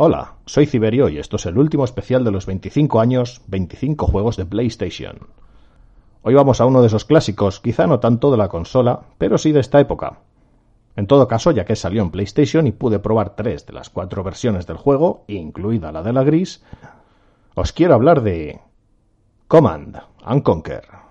Hola, soy Ciberio y esto es el último especial de los 25 años, 25 juegos de PlayStation. Hoy vamos a uno de esos clásicos, quizá no tanto de la consola, pero sí de esta época. En todo caso, ya que salió en PlayStation y pude probar tres de las cuatro versiones del juego, incluida la de la gris, os quiero hablar de Command and Conquer.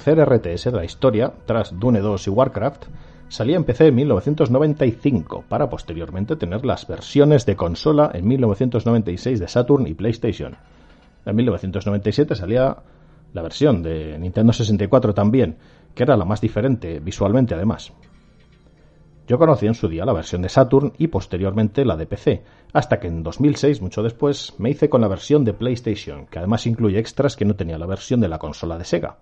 Tercer RTS de la historia, tras Dune 2 y Warcraft, salía en PC en 1995, para posteriormente tener las versiones de consola en 1996 de Saturn y PlayStation. En 1997 salía la versión de Nintendo 64 también, que era la más diferente visualmente además. Yo conocí en su día la versión de Saturn y posteriormente la de PC, hasta que en 2006, mucho después, me hice con la versión de PlayStation, que además incluye extras que no tenía la versión de la consola de Sega.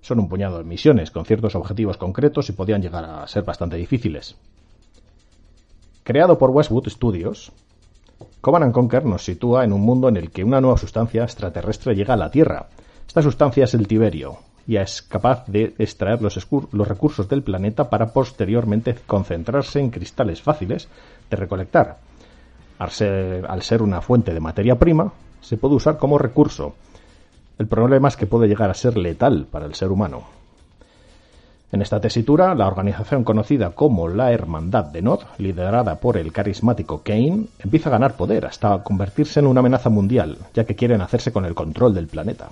Son un puñado de misiones con ciertos objetivos concretos y podían llegar a ser bastante difíciles. Creado por Westwood Studios, Command Conquer nos sitúa en un mundo en el que una nueva sustancia extraterrestre llega a la Tierra. Esta sustancia es el tiberio, y es capaz de extraer los, recursos del planeta para posteriormente concentrarse en cristales fáciles de recolectar. Al ser, una fuente de materia prima, se puede usar como recurso, el problema es que puede llegar a ser letal para el ser humano. En esta tesitura, la organización conocida como la Hermandad de Nod, liderada por el carismático Kane, empieza a ganar poder hasta convertirse en una amenaza mundial, ya que quieren hacerse con el control del planeta.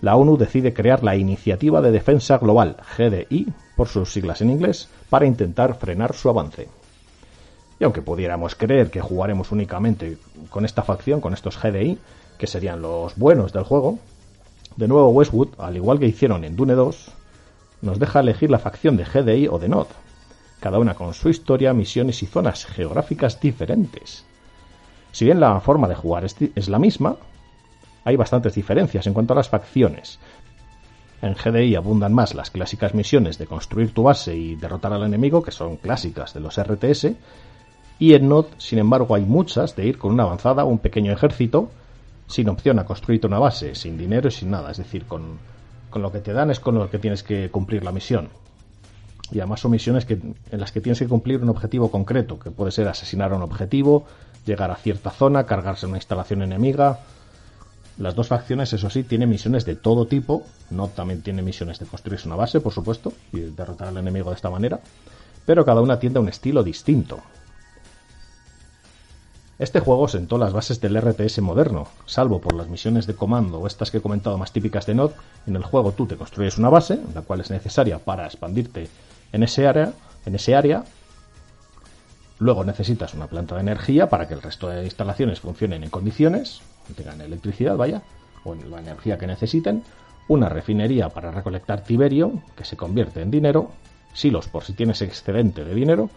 La ONU decide crear la Iniciativa de Defensa Global, GDI, por sus siglas en inglés, para intentar frenar su avance. Y aunque pudiéramos creer que jugaremos únicamente con esta facción, con estos GDI, que serían los buenos del juego, de nuevo Westwood, al igual que hicieron en Dune 2, nos deja elegir la facción de GDI o de Nod, cada una con su historia, misiones y zonas geográficas diferentes. Si bien la forma de jugar es la misma, hay bastantes diferencias en cuanto a las facciones. En GDI abundan más las clásicas misiones de construir tu base y derrotar al enemigo, que son clásicas de los RTS, y en Nod, sin embargo, hay muchas de ir con una avanzada o un pequeño ejército sin opción a construirte una base, sin dinero y sin nada. Es decir, con, lo que te dan es con lo que tienes que cumplir la misión. Y además son misiones que, en las que tienes que cumplir un objetivo concreto, que puede ser asesinar a un objetivo, llegar a cierta zona, cargarse una instalación enemiga. Las dos facciones, eso sí, tienen misiones de todo tipo. No también tiene misiones de construirse una base, por supuesto, y derrotar al enemigo de esta manera. Pero cada una tiende a un estilo distinto. Este juego sentó las bases del RTS moderno, salvo por las misiones de comando o estas que he comentado más típicas de Node. En el juego tú te construyes una base, la cual es necesaria para expandirte en ese área, en ese área. Luego necesitas una planta de energía para que el resto de instalaciones funcionen en condiciones, tengan electricidad, vaya, o en la energía que necesiten. Una refinería para recolectar tiberio, que se convierte en dinero. Silos por si tienes excedente de dinero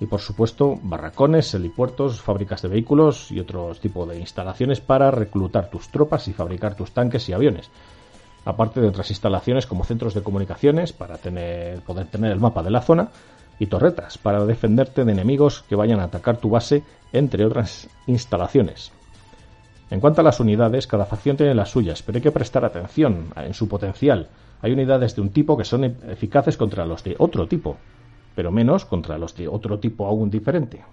y por supuesto barracones, helipuertos, fábricas de vehículos y otros tipos de instalaciones para reclutar tus tropas y fabricar tus tanques y aviones. Aparte de otras instalaciones como centros de comunicaciones para tener, poder tener el mapa de la zona y torretas para defenderte de enemigos que vayan a atacar tu base, entre otras instalaciones. En cuanto a las unidades, cada facción tiene las suyas, pero hay que prestar atención en su potencial. Hay unidades de un tipo que son eficaces contra los de otro tipo, pero menos contra los de otro tipo aún diferente.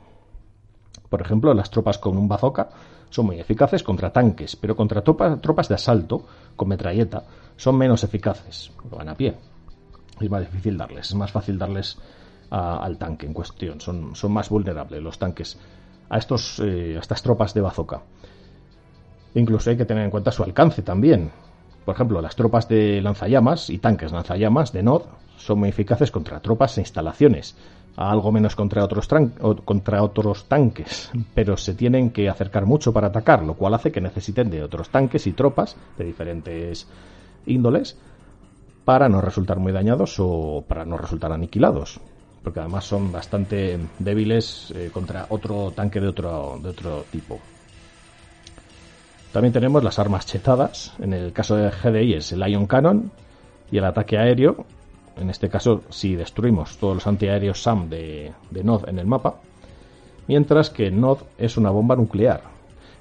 Por ejemplo, las tropas con un bazooka son muy eficaces contra tanques, pero contra tropas de asalto con metralleta son menos eficaces, van a pie. Es más difícil darles, es más fácil darles al tanque en cuestión, son, son más vulnerables los tanques a, estos, eh, a estas tropas de bazooka. Incluso hay que tener en cuenta su alcance también. Por ejemplo, las tropas de lanzallamas y tanques lanzallamas de NOD son muy eficaces contra tropas e instalaciones, algo menos contra otros, contra otros tanques, pero se tienen que acercar mucho para atacar, lo cual hace que necesiten de otros tanques y tropas de diferentes índoles para no resultar muy dañados o para no resultar aniquilados, porque además son bastante débiles eh, contra otro tanque de otro, de otro tipo. También tenemos las armas chetadas. En el caso de GDI es el Ion Cannon y el ataque aéreo. En este caso, si destruimos todos los antiaéreos SAM de, de Nod en el mapa. Mientras que Nod es una bomba nuclear.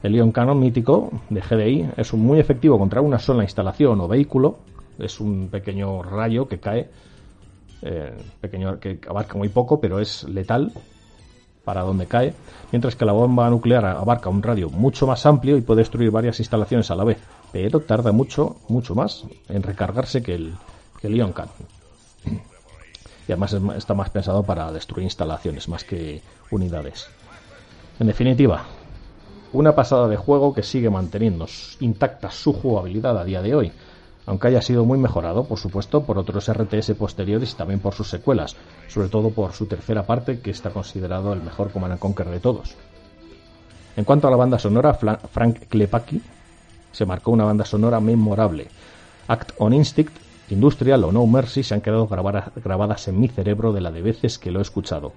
El Ion Cannon mítico de GDI es muy efectivo contra una sola instalación o vehículo. Es un pequeño rayo que cae, eh, pequeño que abarca muy poco, pero es letal para donde cae, mientras que la bomba nuclear abarca un radio mucho más amplio y puede destruir varias instalaciones a la vez, pero tarda mucho, mucho más en recargarse que el, que el Ion. Y además está más pensado para destruir instalaciones más que unidades. En definitiva, una pasada de juego que sigue manteniendo intacta su jugabilidad a día de hoy, aunque haya sido muy mejorado, por supuesto, por otros RTS posteriores y también por sus secuelas, sobre todo por su tercera parte, que está considerado el mejor Command Conquer de todos. En cuanto a la banda sonora, Frank Klepaki se marcó una banda sonora memorable. Act on Instinct, Industrial o No Mercy se han quedado grabadas en mi cerebro de la de veces que lo he escuchado.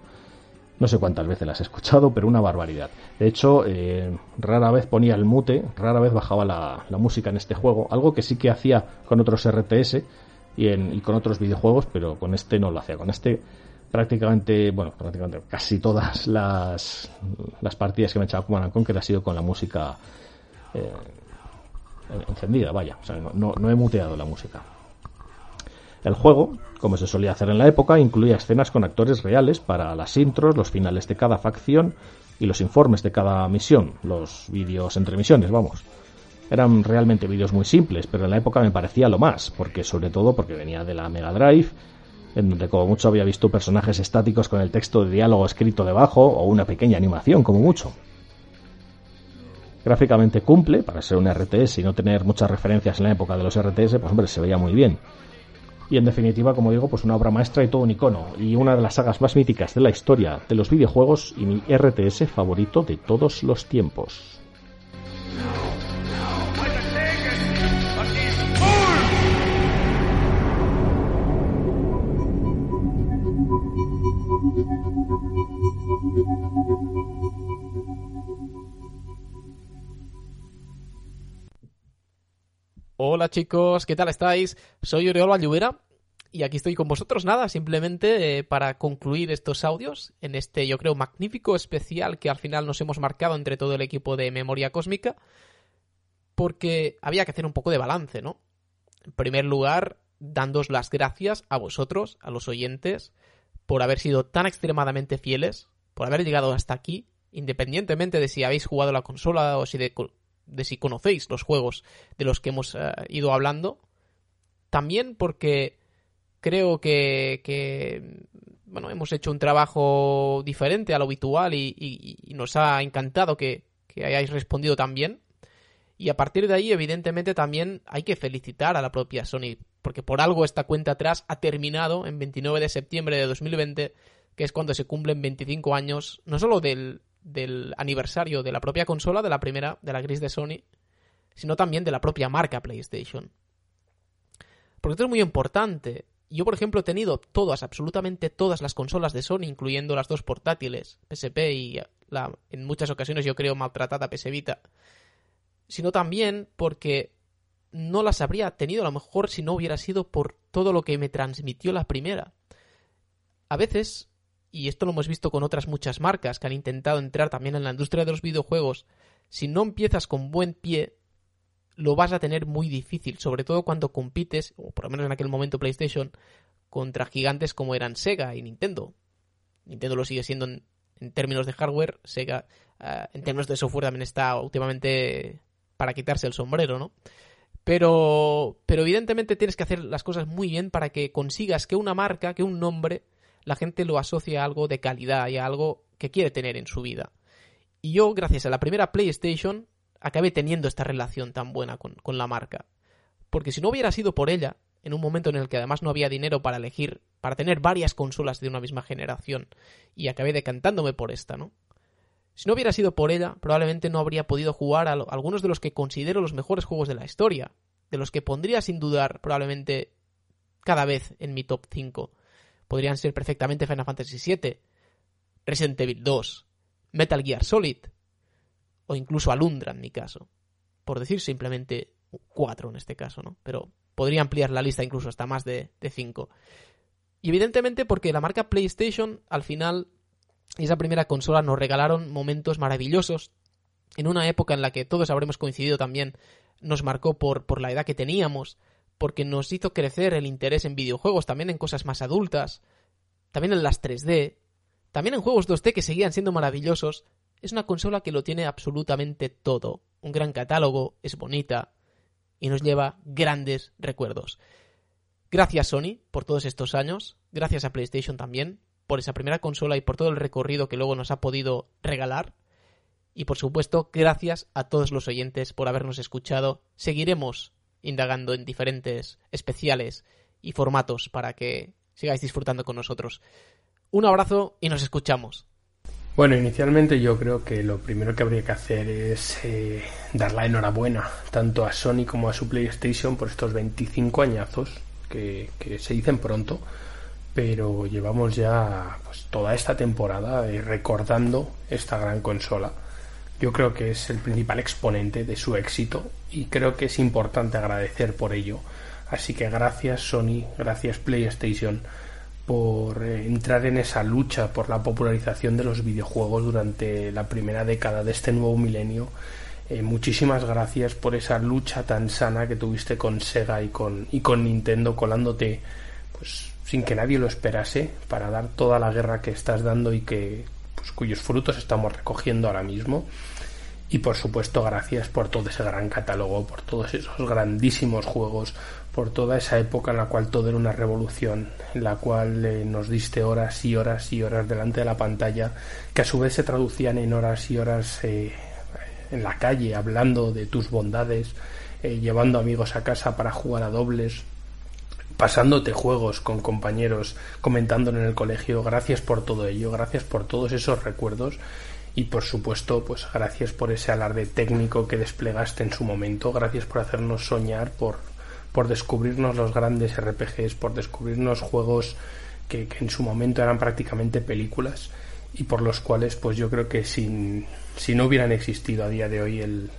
No sé cuántas veces las he escuchado, pero una barbaridad. De hecho, eh, rara vez ponía el mute, rara vez bajaba la, música en este juego, algo que sí que hacía con otros RTS y, con otros videojuegos, pero con este no lo hacía. Con este prácticamente, bueno, prácticamente casi todas las, las partidas que me he echado con Conquer ha sido con la música eh, encendida, vaya. O sea, no, no he muteado la música. El juego, como se solía hacer en la época, incluía escenas con actores reales para las intros, los finales de cada facción y los informes de cada misión, los vídeos entre misiones, vamos. Eran realmente vídeos muy simples, pero en la época me parecía lo más, porque sobre todo porque venía de la Mega Drive, en donde como mucho había visto personajes estáticos con el texto de diálogo escrito debajo o una pequeña animación como mucho. Gráficamente cumple, para ser un RTS y no tener muchas referencias en la época de los RTS, pues hombre, se veía muy bien y en definitiva, como digo, pues una obra maestra y todo un icono, y una de las sagas más míticas de la historia de los videojuegos y mi RTS favorito de todos los tiempos. Hola chicos, ¿qué tal estáis? Soy Oriol Valluvera y aquí estoy con vosotros. Nada, simplemente eh, para concluir estos audios en este, yo creo, magnífico especial que al final nos hemos marcado entre todo el equipo de Memoria Cósmica, porque había que hacer un poco de balance, ¿no? En primer lugar, dándos las gracias a vosotros, a los oyentes, por haber sido tan extremadamente fieles, por haber llegado hasta aquí, independientemente de si habéis jugado la consola o si de de si conocéis los juegos de los que hemos eh, ido hablando. También porque creo que, bueno, hemos hecho un trabajo diferente a lo habitual y, nos ha encantado que, que, hayáis respondido también. Y a partir de ahí, evidentemente, también hay que felicitar a la propia Sony, porque por algo esta cuenta atrás ha terminado en 29 de septiembre de 2020, que es cuando se cumplen 25 años, no solo del, del aniversario de la propia consola, de la primera, de la gris de Sony, sino también de la propia marca PlayStation. Porque esto es muy importante. Yo, por ejemplo, he tenido todas, absolutamente todas las consolas de Sony, incluyendo las dos portátiles, PSP y la, en muchas ocasiones yo creo maltratada PS Vita, sino también porque no las habría tenido a lo mejor si no hubiera sido por todo lo que me transmitió la primera. A veces y esto lo hemos visto con otras muchas marcas que han intentado entrar también en la industria de los videojuegos, si no empiezas con buen pie, lo vas a tener muy difícil, sobre todo cuando compites, o por lo menos en aquel momento PlayStation, contra gigantes como eran Sega y Nintendo. Nintendo lo sigue siendo en, términos de hardware, Sega eh, en términos de software también está últimamente para quitarse el sombrero, ¿no? Pero, pero evidentemente tienes que hacer las cosas muy bien para que consigas que una marca, que un nombre, la gente lo asocie a algo de calidad y a algo que quiere tener en su vida. Y yo, gracias a la primera PlayStation, acabé teniendo esta relación tan buena con, con la marca. Porque si no hubiera sido por ella, en un momento en el que además no había dinero para elegir, para tener varias consolas de una misma generación, y acabé decantándome por esta, ¿no? Si no hubiera sido por ella, probablemente no habría podido jugar a, algunos de los que considero los mejores juegos de la historia, de los que pondría sin dudar probablemente cada vez en mi top 5. Podrían ser perfectamente Final Fantasy VII, Resident Evil 2, Metal Gear Solid, o incluso Alundra en mi caso. Por decir simplemente 4 en este caso, ¿no? Pero podría ampliar la lista incluso hasta más de 5. Y evidentemente porque la marca PlayStation al final esa primera consola nos regalaron momentos maravillosos en una época en la que todos habremos coincidido también, nos marcó por, por la edad que teníamos, porque nos hizo crecer el interés en videojuegos, también en cosas más adultas, también en las 3D, también en juegos 2D que seguían siendo maravillosos. Es una consola que lo tiene absolutamente todo. Un gran catálogo, es bonita y nos lleva grandes recuerdos. Gracias Sony por todos estos años, gracias a PlayStation también, por esa primera consola y por todo el recorrido que luego nos ha podido regalar. Y por supuesto, gracias a todos los oyentes por habernos escuchado. Seguiremos indagando en diferentes especiales y formatos para que sigáis disfrutando con nosotros. Un abrazo y nos escuchamos. Bueno, inicialmente yo creo que lo primero que habría que hacer es eh, dar la enhorabuena tanto a Sony como a su PlayStation por estos 25 añazos que, se dicen pronto pero llevamos ya pues, toda esta temporada eh, recordando esta gran consola. Yo creo que es el principal exponente de su éxito y creo que es importante agradecer por ello. Así que gracias Sony, gracias PlayStation por eh, entrar en esa lucha por la popularización de los videojuegos durante la primera década de este nuevo milenio. Eh, muchísimas gracias por esa lucha tan sana que tuviste con Sega y con, y con Nintendo colándote pues sin que nadie lo esperase, para dar toda la guerra que estás dando y que cuyos frutos estamos recogiendo ahora mismo. Y por supuesto, gracias por todo ese gran catálogo, por todos esos grandísimos juegos, por toda esa época en la cual todo era una revolución, en la cual eh, nos diste horas y horas y horas delante de la pantalla, que a su vez se traducían en horas y horas eh, en la calle, hablando de tus bondades, eh, llevando amigos a casa para jugar a dobles, pasándote juegos con compañeros, comentándolo en el colegio. Gracias por todo ello, gracias por todos esos recuerdos y por supuesto, pues gracias por ese alarde técnico que desplegaste en su momento, gracias por hacernos soñar, por, por descubrirnos los grandes RPGs, por descubrirnos juegos que, que en su momento eran prácticamente películas y por los cuales pues yo creo que sin, si no hubieran existido a día de hoy el,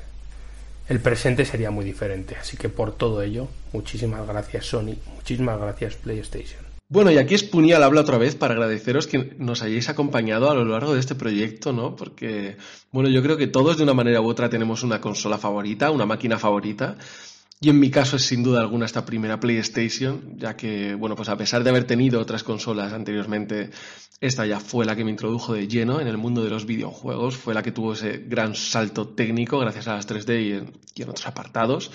el presente sería muy diferente. Así que por todo ello, muchísimas gracias Sony, muchísimas gracias PlayStation. Bueno, y aquí es Punial habla otra vez para agradeceros que nos hayáis acompañado a lo largo de este proyecto, ¿no? Porque, bueno, yo creo que todos de una manera u otra tenemos una consola favorita, una máquina favorita, y en mi caso es sin duda alguna esta primera PlayStation, ya que, bueno, pues a pesar de haber tenido otras consolas anteriormente, esta ya fue la que me introdujo de lleno en el mundo de los videojuegos, fue la que tuvo ese gran salto técnico gracias a las 3D y en, otros apartados.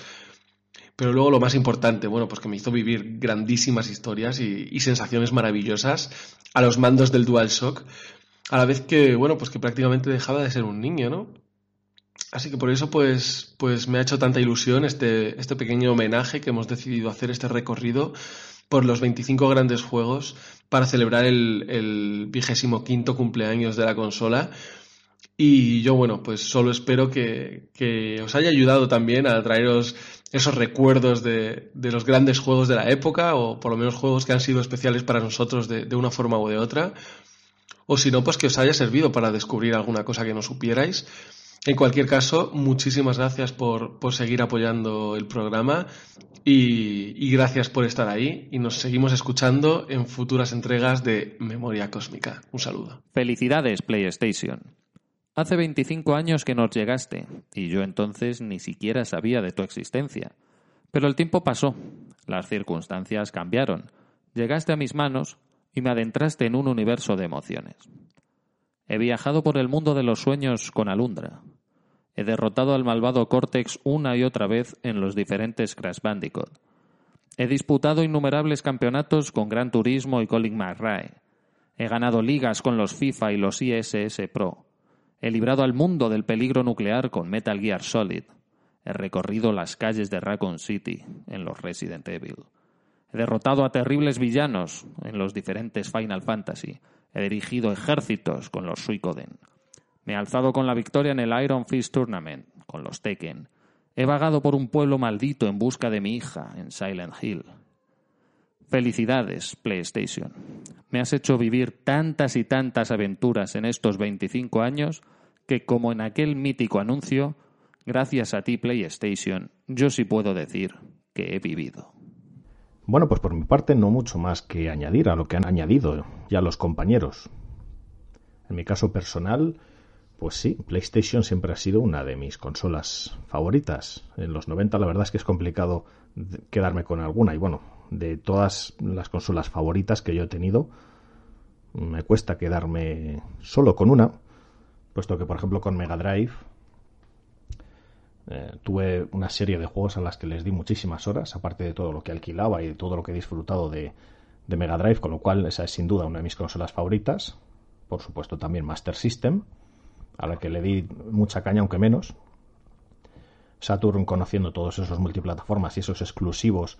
Pero luego lo más importante, bueno, pues que me hizo vivir grandísimas historias y, y sensaciones maravillosas a los mandos del DualShock, a la vez que, bueno, pues que prácticamente dejaba de ser un niño, ¿no? Así que por eso pues, pues me ha hecho tanta ilusión este, este pequeño homenaje que hemos decidido hacer, este recorrido por los 25 grandes juegos para celebrar el, vigésimo quinto cumpleaños de la consola. Y yo, bueno, pues solo espero que, os haya ayudado también a traeros esos recuerdos de, los grandes juegos de la época, o por lo menos juegos que han sido especiales para nosotros de, de una forma u de otra. O si no, pues que os haya servido para descubrir alguna cosa que no supierais. En cualquier caso, muchísimas gracias por, seguir apoyando el programa y, gracias por estar ahí y nos seguimos escuchando en futuras entregas de Memoria Cósmica. Un saludo. Felicidades, PlayStation. Hace 25 años que nos llegaste y yo entonces ni siquiera sabía de tu existencia. Pero el tiempo pasó, las circunstancias cambiaron, llegaste a mis manos y me adentraste en un universo de emociones. He viajado por el mundo de los sueños con Alundra. He derrotado al malvado Cortex una y otra vez en los diferentes Crash Bandicoot. He disputado innumerables campeonatos con Gran Turismo y Colin McRae. He ganado ligas con los FIFA y los ISS Pro. He librado al mundo del peligro nuclear con Metal Gear Solid. He recorrido las calles de Raccoon City en los Resident Evil. He derrotado a terribles villanos en los diferentes Final Fantasy. He dirigido ejércitos con los Suicoden. Me he alzado con la victoria en el Iron Fist Tournament con los Tekken. He vagado por un pueblo maldito en busca de mi hija en Silent Hill. Felicidades, PlayStation. Me has hecho vivir tantas y tantas aventuras en estos 25 años que, como en aquel mítico anuncio, gracias a ti, PlayStation, yo sí puedo decir que he vivido. Bueno, pues por mi parte no mucho más que añadir a lo que han añadido ya los compañeros. En mi caso personal, pues sí, PlayStation siempre ha sido una de mis consolas favoritas. En los 90 la verdad es que es complicado quedarme con alguna y bueno, de todas las consolas favoritas que yo he tenido, me cuesta quedarme solo con una, puesto que por ejemplo con Mega Drive eh, tuve una serie de juegos a las que les di muchísimas horas, aparte de todo lo que alquilaba y de todo lo que he disfrutado de, de Mega Drive, con lo cual esa es sin duda una de mis consolas favoritas. Por supuesto también Master System, a la que le di mucha caña, aunque menos. Saturn conociendo todos esos multiplataformas y esos exclusivos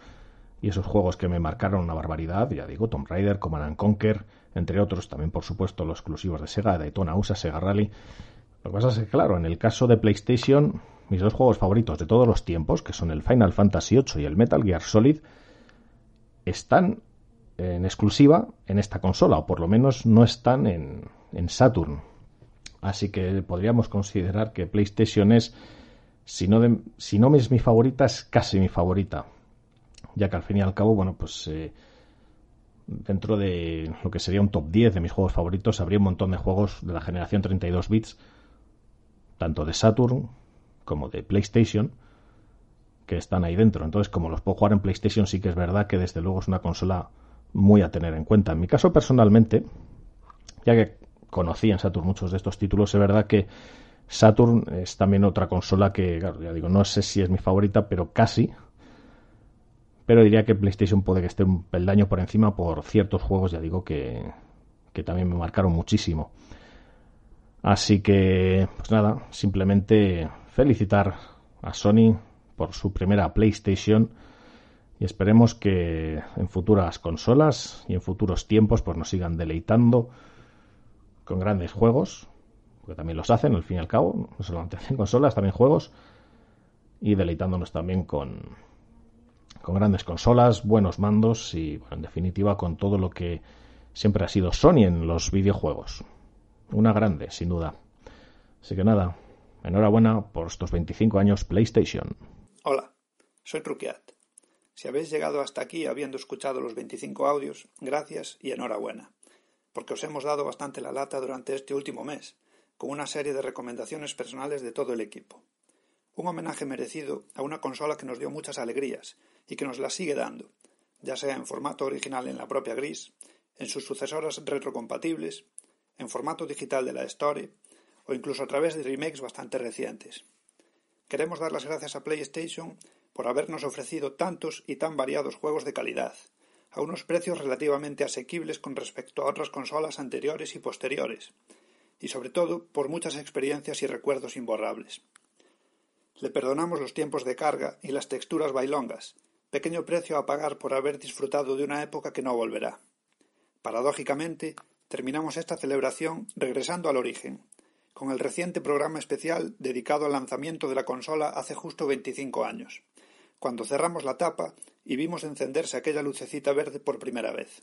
y esos juegos que me marcaron una barbaridad, ya digo, Tomb Raider, Command Conquer, entre otros, también por supuesto los exclusivos de Sega, Daytona USA, Sega Rally. Lo que pasa es que, claro, en el caso de PlayStation, mis dos juegos favoritos de todos los tiempos, que son el Final Fantasy VIII y el Metal Gear Solid, están en exclusiva en esta consola, o por lo menos no están en, en Saturn. Así que podríamos considerar que PlayStation es, si no, si no es mi favorita, es casi mi favorita. Ya que al fin y al cabo, bueno, pues eh, dentro de lo que sería un top 10 de mis juegos favoritos, habría un montón de juegos de la generación 32 bits, tanto de Saturn como de PlayStation, que están ahí dentro. Entonces, como los puedo jugar en PlayStation, sí que es verdad que desde luego es una consola muy a tener en cuenta. En mi caso, personalmente, ya que conocí en Saturn muchos de estos títulos. Es verdad que Saturn es también otra consola que, claro, ya digo, no sé si es mi favorita, pero casi. Pero diría que PlayStation puede que esté un peldaño por encima por ciertos juegos, ya digo, que, que también me marcaron muchísimo. Así que, pues nada, simplemente felicitar a Sony por su primera PlayStation y esperemos que en futuras consolas y en futuros tiempos pues nos sigan deleitando con grandes juegos, porque también los hacen, al fin y al cabo, no solamente hacen consolas, también juegos, y deleitándonos también con, con grandes consolas, buenos mandos y, en definitiva, con todo lo que siempre ha sido Sony en los videojuegos. Una grande, sin duda. Así que nada, enhorabuena por estos 25 años PlayStation. Hola, soy Truquiat. Si habéis llegado hasta aquí habiendo escuchado los 25 audios, gracias y enhorabuena porque os hemos dado bastante la lata durante este último mes, con una serie de recomendaciones personales de todo el equipo. Un homenaje merecido a una consola que nos dio muchas alegrías y que nos las sigue dando, ya sea en formato original en la propia Gris, en sus sucesoras retrocompatibles, en formato digital de la Store o incluso a través de remakes bastante recientes. Queremos dar las gracias a PlayStation por habernos ofrecido tantos y tan variados juegos de calidad, a unos precios relativamente asequibles con respecto a otras consolas anteriores y posteriores, y sobre todo por muchas experiencias y recuerdos imborrables. Le perdonamos los tiempos de carga y las texturas bailongas, pequeño precio a pagar por haber disfrutado de una época que no volverá. Paradójicamente, terminamos esta celebración regresando al origen, con el reciente programa especial dedicado al lanzamiento de la consola hace justo 25 años, cuando cerramos la tapa y vimos encenderse aquella lucecita verde por primera vez.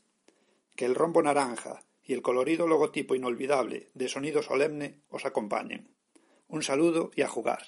Que el rombo naranja y el colorido logotipo inolvidable de sonido solemne os acompañen. Un saludo y a jugar.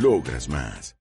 Logras más.